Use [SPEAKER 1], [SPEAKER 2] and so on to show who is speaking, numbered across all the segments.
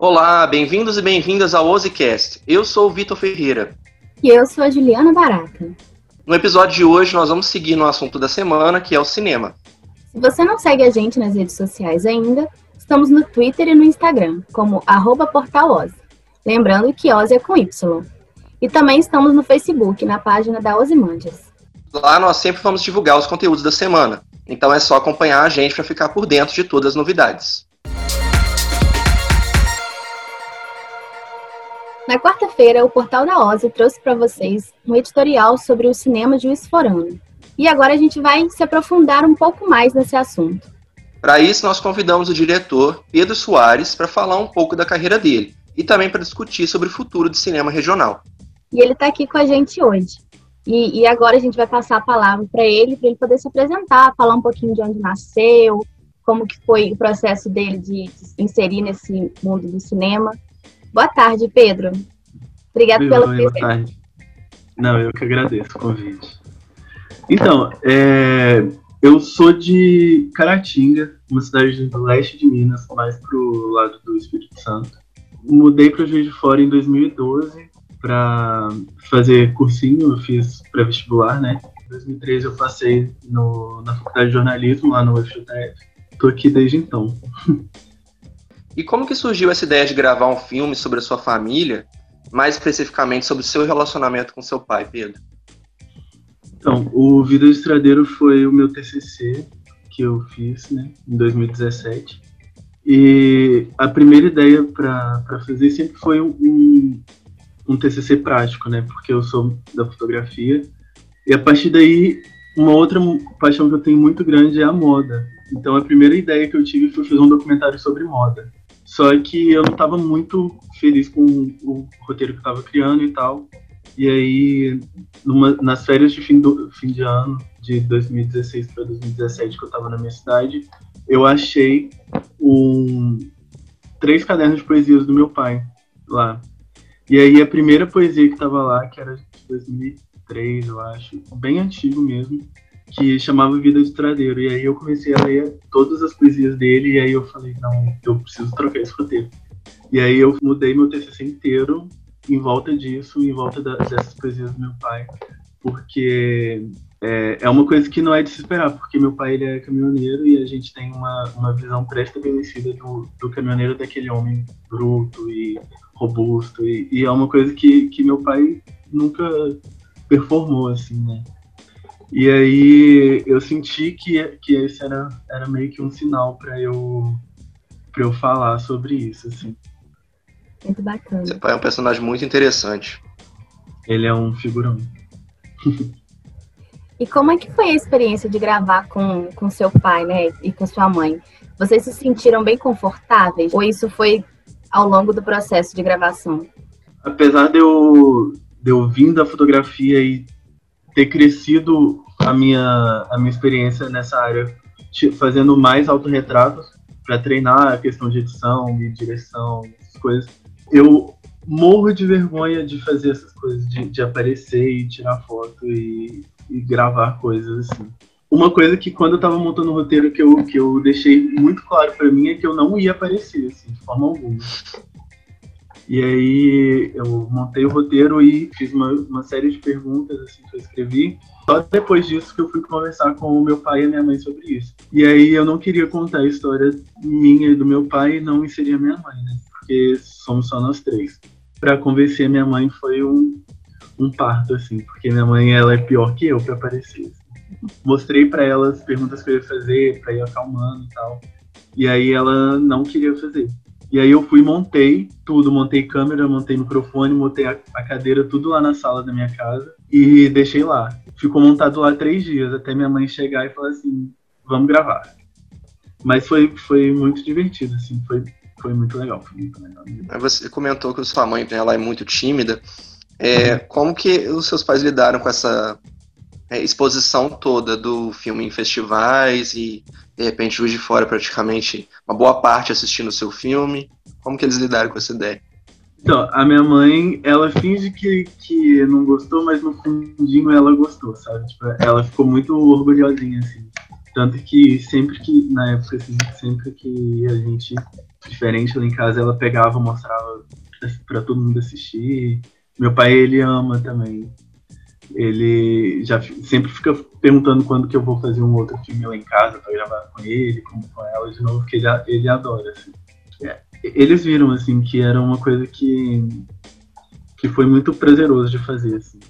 [SPEAKER 1] Olá, bem-vindos e bem-vindas ao OziCast. Eu sou o Vitor Ferreira.
[SPEAKER 2] E eu sou a Juliana Barata.
[SPEAKER 1] No episódio de hoje, nós vamos seguir no assunto da semana, que é o cinema.
[SPEAKER 2] Se você não segue a gente nas redes sociais ainda, estamos no Twitter e no Instagram, como portaloz. Lembrando que Oz é com Y. E também estamos no Facebook, na página da Ozymandias.
[SPEAKER 1] Lá nós sempre vamos divulgar os conteúdos da semana. Então é só acompanhar a gente para ficar por dentro de todas as novidades.
[SPEAKER 2] Na quarta-feira, o Portal da Oz trouxe para vocês um editorial sobre o cinema de Forano. E agora a gente vai se aprofundar um pouco mais nesse assunto.
[SPEAKER 1] Para isso, nós convidamos o diretor Pedro Soares para falar um pouco da carreira dele e também para discutir sobre o futuro do cinema regional.
[SPEAKER 2] E ele está aqui com a gente hoje. E, e, agora a gente vai passar a palavra para ele, para ele poder se apresentar, falar um pouquinho de onde nasceu, como que foi o processo dele de, de se inserir nesse mundo do cinema. Boa tarde, Pedro. Obrigada
[SPEAKER 3] Oi,
[SPEAKER 2] pela
[SPEAKER 3] presença. Boa tarde. Não, eu que agradeço o convite. Então, é, eu sou de Caratinga, uma cidade do leste de Minas, mais pro lado do Espírito Santo. Mudei para Juiz de Fora em 2012 para fazer cursinho, eu fiz pré-vestibular, né? Em 2013 eu passei no, na faculdade de jornalismo lá no UFJF. Tô aqui desde então.
[SPEAKER 1] E como que surgiu essa ideia de gravar um filme sobre a sua família, mais especificamente sobre o seu relacionamento com seu pai, Pedro?
[SPEAKER 3] Então, o Vida de Estradeiro foi o meu TCC que eu fiz, né, em 2017. E a primeira ideia para fazer sempre foi um, um TCC prático, né? Porque eu sou da fotografia. E a partir daí, uma outra paixão que eu tenho muito grande é a moda. Então a primeira ideia que eu tive foi fazer um documentário sobre moda. Só que eu não estava muito feliz com o roteiro que eu estava criando e tal. E aí, numa, nas férias de fim, do, fim de ano, de 2016 para 2017, que eu estava na minha cidade, eu achei um, três cadernos de poesias do meu pai lá. E aí a primeira poesia que estava lá, que era de 2003, eu acho, bem antigo mesmo, que chamava Vida de Estradeiro. E aí eu comecei a ler todas as poesias dele e aí eu falei, não, eu preciso trocar esse roteiro. E aí eu mudei meu TCC inteiro em volta disso, em volta dessas poesias do meu pai, porque é, é uma coisa que não é de se esperar, porque meu pai ele é caminhoneiro e a gente tem uma, uma visão pré-estabelecida do, do caminhoneiro daquele homem bruto e robusto, e, e, é uma coisa que, que meu pai nunca performou, assim, né? E aí eu senti que, que esse era, era meio que um sinal para eu, pra eu falar sobre isso, assim.
[SPEAKER 2] Muito bacana.
[SPEAKER 1] Seu pai é um personagem muito interessante.
[SPEAKER 3] Ele é um figurão.
[SPEAKER 2] E como é que foi a experiência de gravar com, com seu pai, né, e com sua mãe? Vocês se sentiram bem confortáveis? Ou isso foi ao longo do processo de gravação?
[SPEAKER 3] Apesar de eu, de eu vir da fotografia e ter crescido a minha, a minha experiência nessa área, fazendo mais autorretratos para treinar a questão de edição e direção, essas coisas, eu morro de vergonha de fazer essas coisas, de, de aparecer e tirar foto e, e gravar coisas assim. Uma coisa que quando eu tava montando o roteiro que eu, que eu deixei muito claro para mim é que eu não ia aparecer, assim, de forma alguma. E aí eu montei o roteiro e fiz uma, uma série de perguntas assim, que eu escrevi. Só depois disso que eu fui conversar com o meu pai e a minha mãe sobre isso. E aí eu não queria contar a história minha e do meu pai e não inserir a minha mãe, né? Porque somos só nós três. Para convencer a minha mãe foi um, um parto, assim, porque minha mãe ela é pior que eu para aparecer. Assim mostrei para ela as perguntas que eu ia fazer, para ir acalmando e tal. E aí ela não queria fazer. E aí eu fui montei tudo, montei câmera, montei microfone, montei a, a, cadeira, tudo lá na sala da minha casa e deixei lá. Ficou montado lá três dias, até minha mãe chegar e falar assim, vamos gravar. Mas foi, foi muito divertido, assim, foi, foi muito legal. Foi muito legal.
[SPEAKER 1] Você comentou que sua mãe ela é muito tímida. É, como que os seus pais lidaram com essa é, exposição toda do filme em festivais e de repente Juiz de Fora praticamente uma boa parte assistindo o seu filme. Como que eles lidaram com essa ideia?
[SPEAKER 3] Então, a minha mãe, ela finge que, que não gostou, mas no fundinho ela gostou, sabe? Tipo, ela ficou muito orgulhosinha, assim. Tanto que sempre que, na época, assim, sempre que a gente, diferente lá em casa, ela pegava, mostrava para todo mundo assistir. Meu pai, ele ama também. Ele já sempre fica perguntando quando que eu vou fazer um outro filme lá em casa para gravar com ele, com, com ela de novo, que ele, ele adora, assim. É, eles viram, assim, que era uma coisa que, que foi muito prazeroso de fazer, assim.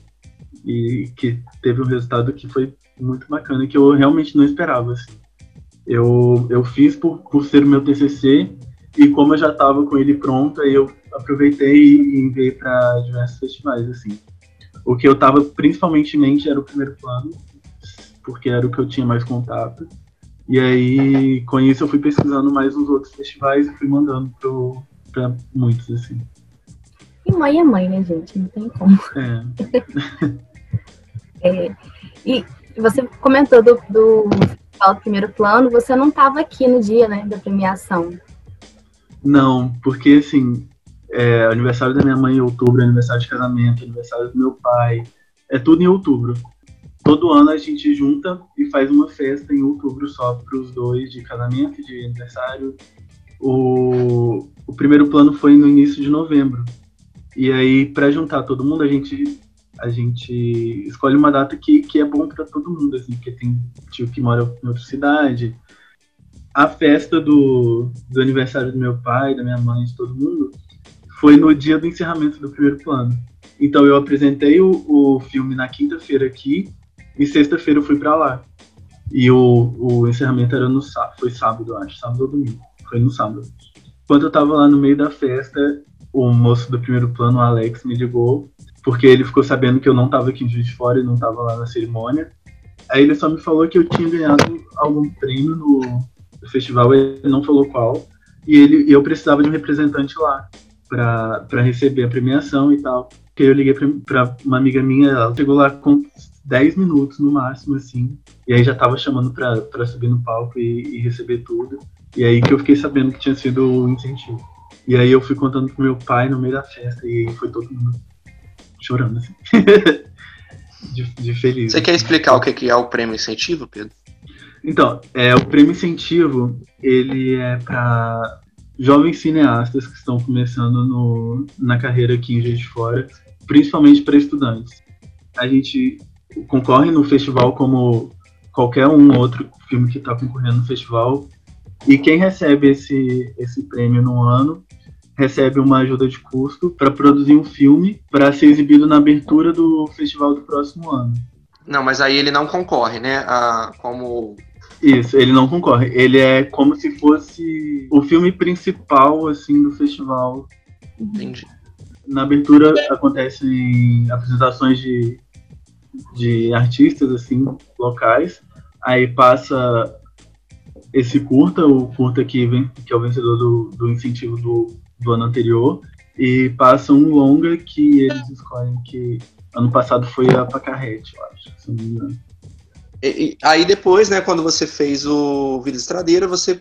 [SPEAKER 3] E que teve um resultado que foi muito bacana, que eu realmente não esperava, assim. Eu, eu fiz por, por ser o meu TCC e como eu já estava com ele pronto, aí eu aproveitei e enviei para diversos festivais, assim. O que eu estava principalmente em mente era o primeiro plano, porque era o que eu tinha mais contato. E aí, com isso, eu fui pesquisando mais uns outros festivais e fui mandando para muitos, assim.
[SPEAKER 2] E mãe é mãe, né, gente? Não tem como. É. é e você comentou do, do primeiro plano, você não estava aqui no dia, né, da premiação.
[SPEAKER 3] Não, porque assim, é, aniversário da minha mãe em outubro, aniversário de casamento, aniversário do meu pai, é tudo em outubro. Todo ano a gente junta e faz uma festa em outubro só para os dois, de casamento de aniversário. O, o primeiro plano foi no início de novembro. E aí, para juntar todo mundo, a gente a gente escolhe uma data que, que é bom para todo mundo, assim, porque tem tio que mora em outra cidade. A festa do, do aniversário do meu pai, da minha mãe, de todo mundo, foi no dia do encerramento do primeiro plano. Então eu apresentei o, o filme na quinta-feira aqui e sexta-feira eu fui para lá. E o, o encerramento era no foi sábado, acho, sábado ou domingo. Foi no sábado. Quando eu tava lá no meio da festa, o moço do primeiro plano, o Alex, me ligou, porque ele ficou sabendo que eu não tava aqui em Juiz de Fora e não tava lá na cerimônia. Aí ele só me falou que eu tinha ganhado algum prêmio no, no festival, ele não falou qual, e ele eu precisava de um representante lá para receber a premiação e tal. Que eu liguei para uma amiga minha, ela chegou lá com 10 minutos no máximo, assim, e aí já tava chamando para subir no palco e, e, receber tudo. E aí que eu fiquei sabendo que tinha sido o incentivo. E aí eu fui contando pro meu pai no meio da festa e foi todo mundo chorando, assim. de, de, feliz.
[SPEAKER 1] Você quer explicar o que é o prêmio incentivo, Pedro?
[SPEAKER 3] Então, é, o prêmio incentivo, ele é para jovens cineastas que estão começando no, na carreira aqui em Juiz de Fora, principalmente para estudantes. A gente concorre no festival como qualquer um outro filme que está concorrendo no festival, e quem recebe esse, esse prêmio no ano recebe uma ajuda de custo para produzir um filme para ser exibido na abertura do festival do próximo ano.
[SPEAKER 1] Não, mas aí ele não concorre, né? A, como
[SPEAKER 3] isso, ele não concorre. Ele é como se fosse o filme principal, assim, do festival.
[SPEAKER 1] Entendi.
[SPEAKER 3] Na abertura acontecem apresentações de, de artistas, assim, locais. Aí passa esse curta, o curta que, vem, que é o vencedor do, do incentivo do, do ano anterior. E passa um longa que eles escolhem que ano passado foi a Pacarrete, eu acho, se não me engano.
[SPEAKER 1] E, aí depois, né, quando você fez o Vida Estradeira, você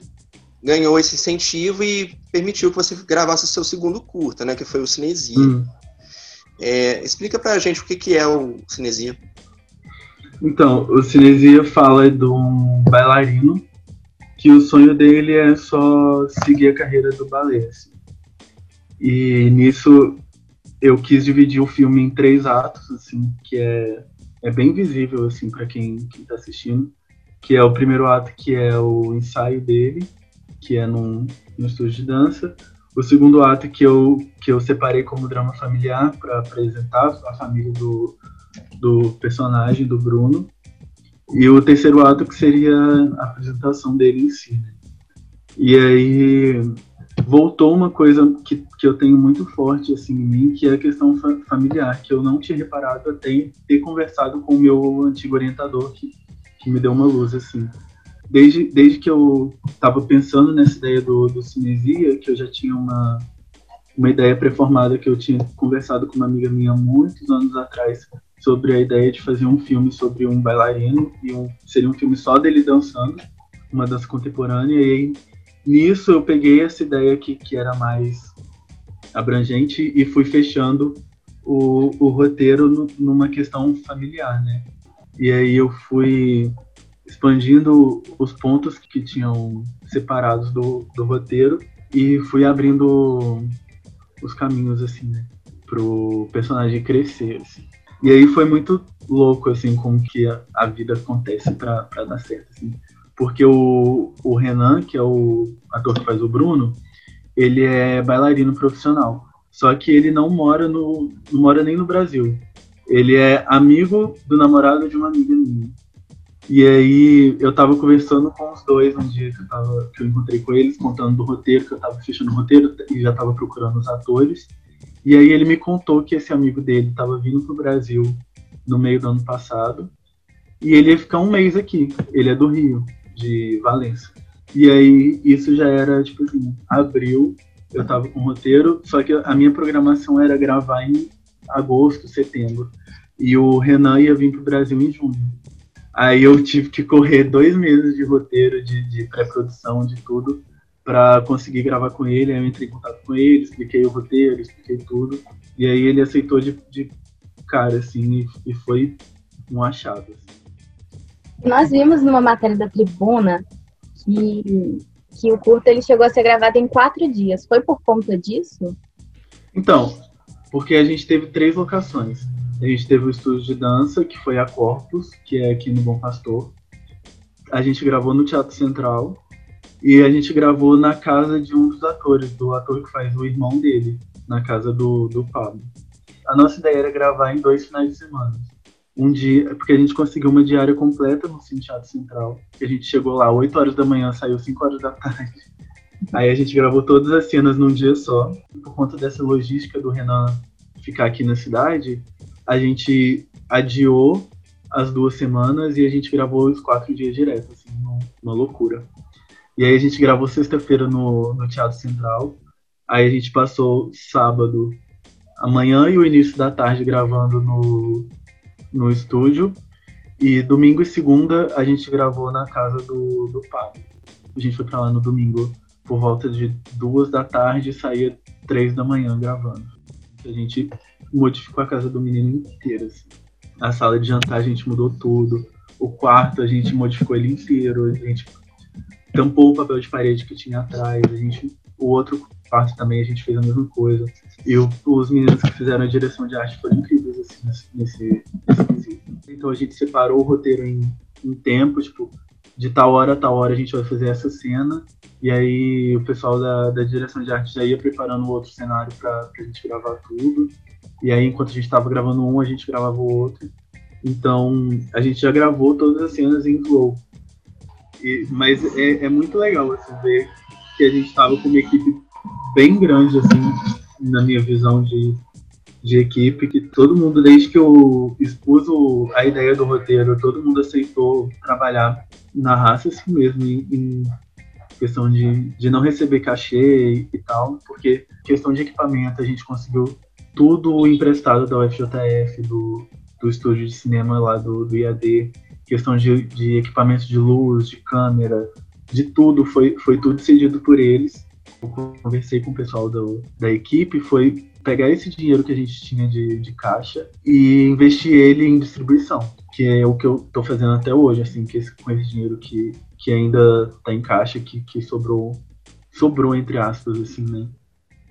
[SPEAKER 1] ganhou esse incentivo e permitiu que você gravasse o seu segundo curta, né, que foi o Cinesia. Hum. É, explica pra gente o que, que é o Cinesia.
[SPEAKER 3] Então, o Cinesia fala de um bailarino que o sonho dele é só seguir a carreira do balé. Assim. E nisso eu quis dividir o filme em três atos, assim, que é é bem visível assim para quem está assistindo, que é o primeiro ato que é o ensaio dele, que é num, no estúdio de dança. O segundo ato que eu que eu separei como drama familiar para apresentar a família do, do personagem do Bruno. E o terceiro ato que seria a apresentação dele em si. Né? E aí voltou uma coisa que, que eu tenho muito forte assim em mim, que é a questão fa familiar, que eu não tinha reparado até ter conversado com o meu antigo orientador, que, que me deu uma luz assim. Desde, desde que eu estava pensando nessa ideia do, do cinesia, que eu já tinha uma, uma ideia pré-formada que eu tinha conversado com uma amiga minha muitos anos atrás sobre a ideia de fazer um filme sobre um bailarino e um, seria um filme só dele dançando, uma dança contemporânea e aí nisso eu peguei essa ideia que, que era mais abrangente e fui fechando o, o roteiro no, numa questão familiar, né? E aí eu fui expandindo os pontos que tinham separados do, do roteiro e fui abrindo os caminhos, assim, né? Pro personagem crescer, assim. E aí foi muito louco, assim, como que a, a vida acontece para dar certo, assim. Porque o, o Renan, que é o ator que faz o Bruno, ele é bailarino profissional. Só que ele não mora no não mora nem no Brasil. Ele é amigo do namorado de uma amiga minha. E aí eu tava conversando com os dois um dia que eu, tava, que eu encontrei com eles, contando do roteiro, que eu tava fechando o roteiro e já tava procurando os atores. E aí ele me contou que esse amigo dele tava vindo pro Brasil no meio do ano passado. E ele ia ficar um mês aqui. Ele é do Rio, de Valença. E aí isso já era, tipo assim, abril, eu tava com roteiro, só que a minha programação era gravar em agosto, setembro. E o Renan ia vir pro Brasil em junho. Aí eu tive que correr dois meses de roteiro, de, de pré-produção, de tudo, para conseguir gravar com ele. Aí eu entrei em contato com ele, expliquei o roteiro, expliquei tudo. E aí ele aceitou de, de cara, assim, e, e foi um achado. Assim.
[SPEAKER 2] Nós vimos numa matéria da Tribuna que, que o curto ele chegou a ser gravado em quatro dias. Foi por conta disso?
[SPEAKER 3] Então, porque a gente teve três locações. A gente teve o estúdio de dança, que foi a Corpus, que é aqui no Bom Pastor. A gente gravou no Teatro Central. E a gente gravou na casa de um dos atores, do ator que faz o irmão dele, na casa do, do Pablo. A nossa ideia era gravar em dois finais de semana. Um dia, porque a gente conseguiu uma diária completa no Teatro Central. A gente chegou lá 8 horas da manhã, saiu 5 horas da tarde. Aí a gente gravou todas as cenas num dia só. Por conta dessa logística do Renan ficar aqui na cidade, a gente adiou as duas semanas e a gente gravou os quatro dias direto, assim, uma loucura. E aí a gente gravou sexta-feira no, no Teatro Central, aí a gente passou sábado, amanhã e o início da tarde gravando no, no estúdio, e domingo e segunda a gente gravou na casa do, do Pablo. A gente foi pra lá no domingo por volta de duas da tarde e saía três da manhã gravando. A gente modificou a casa do menino inteira. Assim. A sala de jantar a gente mudou tudo. O quarto a gente modificou ele inteiro. A gente tampou o papel de parede que tinha atrás. A gente, o outro quarto também a gente fez a mesma coisa. E o, os meninos que fizeram a direção de arte foram incríveis assim, nesse, nesse. Então a gente separou o roteiro em, em tempo, tipo, de tal hora a tal hora a gente vai fazer essa cena. E aí o pessoal da, da direção de arte já ia preparando outro cenário para a gente gravar tudo. E aí, enquanto a gente estava gravando um, a gente gravava o outro. Então, a gente já gravou todas as cenas em flow. E, mas é, é, muito legal assim, ver que a gente estava com uma equipe bem grande, assim, na minha visão de, de equipe, que todo mundo, desde que eu expus a ideia do roteiro, todo mundo aceitou trabalhar na raça assim mesmo, em, em questão de, de não receber cachê e, e tal, porque questão de equipamento a gente conseguiu tudo emprestado da UFJF, do, do estúdio de cinema lá do, do IAD, questão de, de equipamentos de luz, de câmera, de tudo, foi, foi tudo cedido por eles. Eu conversei com o pessoal do, da equipe, foi pegar esse dinheiro que a gente tinha de, de caixa e investir ele em distribuição, que é o que eu estou fazendo até hoje, assim, que esse, com esse dinheiro que, que ainda está em caixa, que, que sobrou, sobrou entre aspas, assim, né?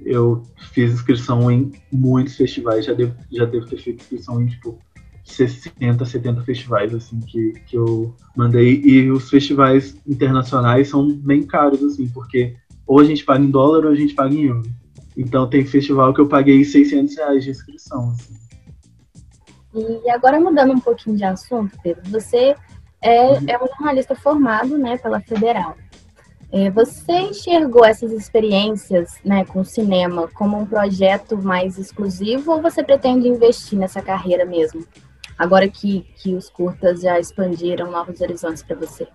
[SPEAKER 3] eu fiz inscrição em muitos festivais, já devo, já devo ter feito inscrição em tipo 60, 70 festivais assim que, que eu mandei e os festivais internacionais são bem caros assim, porque ou a gente paga em dólar ou a gente paga em euro. Então tem festival que eu paguei 600 reais de inscrição. Assim.
[SPEAKER 2] E agora mudando um pouquinho de assunto, Pedro, você é, uhum. é um jornalista formado né, pela Federal. É, você enxergou essas experiências né, com o cinema como um projeto mais exclusivo ou você pretende investir nessa carreira mesmo? Agora que, que os curtas já expandiram novos horizontes para você.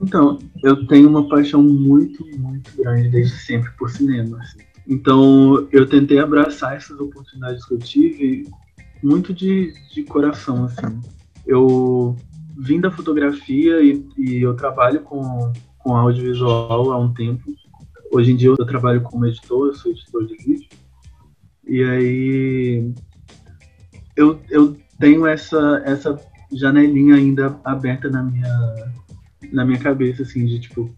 [SPEAKER 3] Então, eu tenho uma paixão muito, muito grande desde sempre por cinema. Assim. Então, eu tentei abraçar essas oportunidades que eu tive muito de, de coração. Assim. Eu vim da fotografia e, e eu trabalho com com audiovisual há um tempo. Hoje em dia eu trabalho como editor, eu sou editor de vídeo. E aí eu, eu tenho essa, essa janelinha ainda aberta na minha, na minha cabeça, assim, de tipo,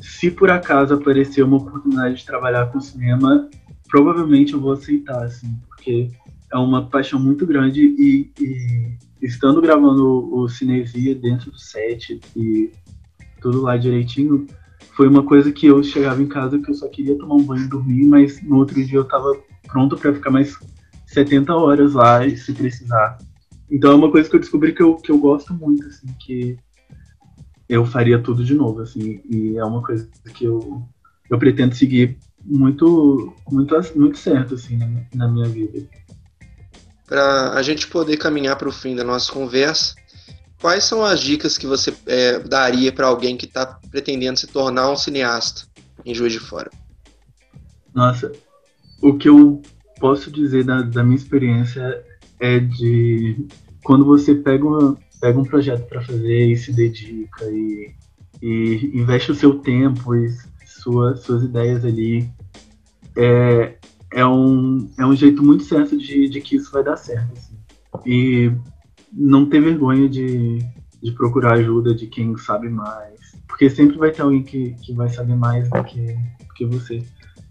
[SPEAKER 3] se por acaso aparecer uma oportunidade de trabalhar com cinema, provavelmente eu vou aceitar, assim, porque é uma paixão muito grande e, e estando gravando o Cinesia dentro do set e tudo lá direitinho, foi uma coisa que eu chegava em casa que eu só queria tomar um banho e dormir, mas no outro dia eu tava pronto para ficar mais 70 horas lá se precisar. Então é uma coisa que eu descobri que eu, que eu gosto muito, assim, que eu faria tudo de novo, assim, e é uma coisa que eu, eu pretendo seguir muito, muito, muito certo, assim, na, na minha vida.
[SPEAKER 1] Para a gente poder caminhar para o fim da nossa conversa, quais são as dicas que você é, daria para alguém que está pretendendo se tornar um cineasta em Juiz de Fora?
[SPEAKER 3] Nossa, o que eu posso dizer da, da minha experiência é de quando você pega, uma, pega um projeto para fazer e se dedica e, e investe o seu tempo e sua, suas ideias ali, é, é, um, é um jeito muito certo de, de que isso vai dar certo. Assim. E não ter vergonha de, de procurar ajuda de quem sabe mais. Porque sempre vai ter alguém que, que vai saber mais do que, do que você.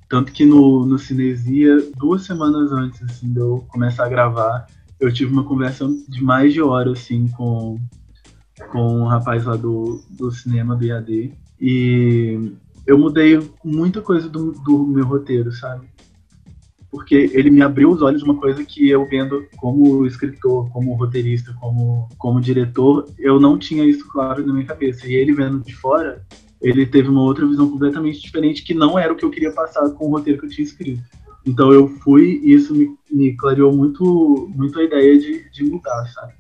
[SPEAKER 3] Tanto que no, no Cinesia, duas semanas antes assim, de eu começar a gravar, eu tive uma conversa de mais de hora assim, com, com um rapaz lá do, do cinema do IAD. E eu mudei muita coisa do, do meu roteiro, sabe? Porque ele me abriu os olhos uma coisa que eu vendo como escritor, como roteirista, como, como diretor, eu não tinha isso claro na minha cabeça. E ele vendo de fora, ele teve uma outra visão completamente diferente que não era o que eu queria passar com o roteiro que eu tinha escrito. Então eu fui e isso me, me clareou muito, muito a ideia de, de mudar, sabe?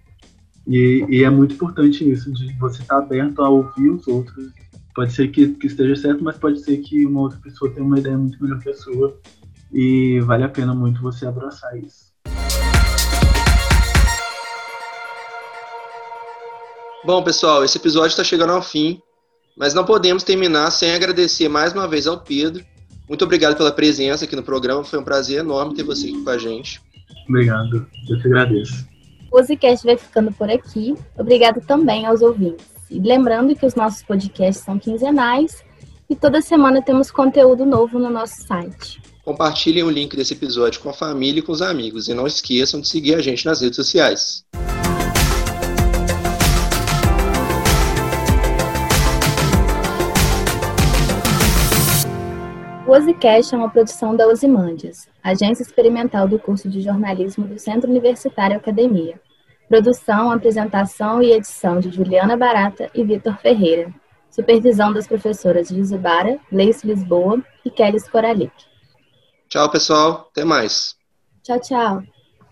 [SPEAKER 3] E, e, é muito importante isso, de você estar tá aberto a ouvir os outros. Pode ser que, que esteja certo, mas pode ser que uma outra pessoa tenha uma ideia muito melhor que a sua. E vale a pena muito você abraçar isso.
[SPEAKER 1] Bom, pessoal, esse episódio está chegando ao fim. Mas não podemos terminar sem agradecer mais uma vez ao Pedro. Muito obrigado pela presença aqui no programa. Foi um prazer enorme ter você aqui com a gente.
[SPEAKER 3] Obrigado. Eu te agradeço.
[SPEAKER 2] O Ozicast vai ficando por aqui. Obrigado também aos ouvintes. E lembrando que os nossos podcasts são quinzenais e toda semana temos conteúdo novo no nosso site.
[SPEAKER 1] Compartilhem o link desse episódio com a família e com os amigos. E não esqueçam de seguir a gente nas redes sociais.
[SPEAKER 2] O Ozicast é uma produção da Ozimandias, agência experimental do curso de jornalismo do Centro Universitário Academia. Produção, apresentação e edição de Juliana Barata e Vitor Ferreira. Supervisão das professoras Gisibara, Gleice Lisboa e Kelly Skoralik.
[SPEAKER 1] Tchau, pessoal. Até mais.
[SPEAKER 2] Tchau, tchau.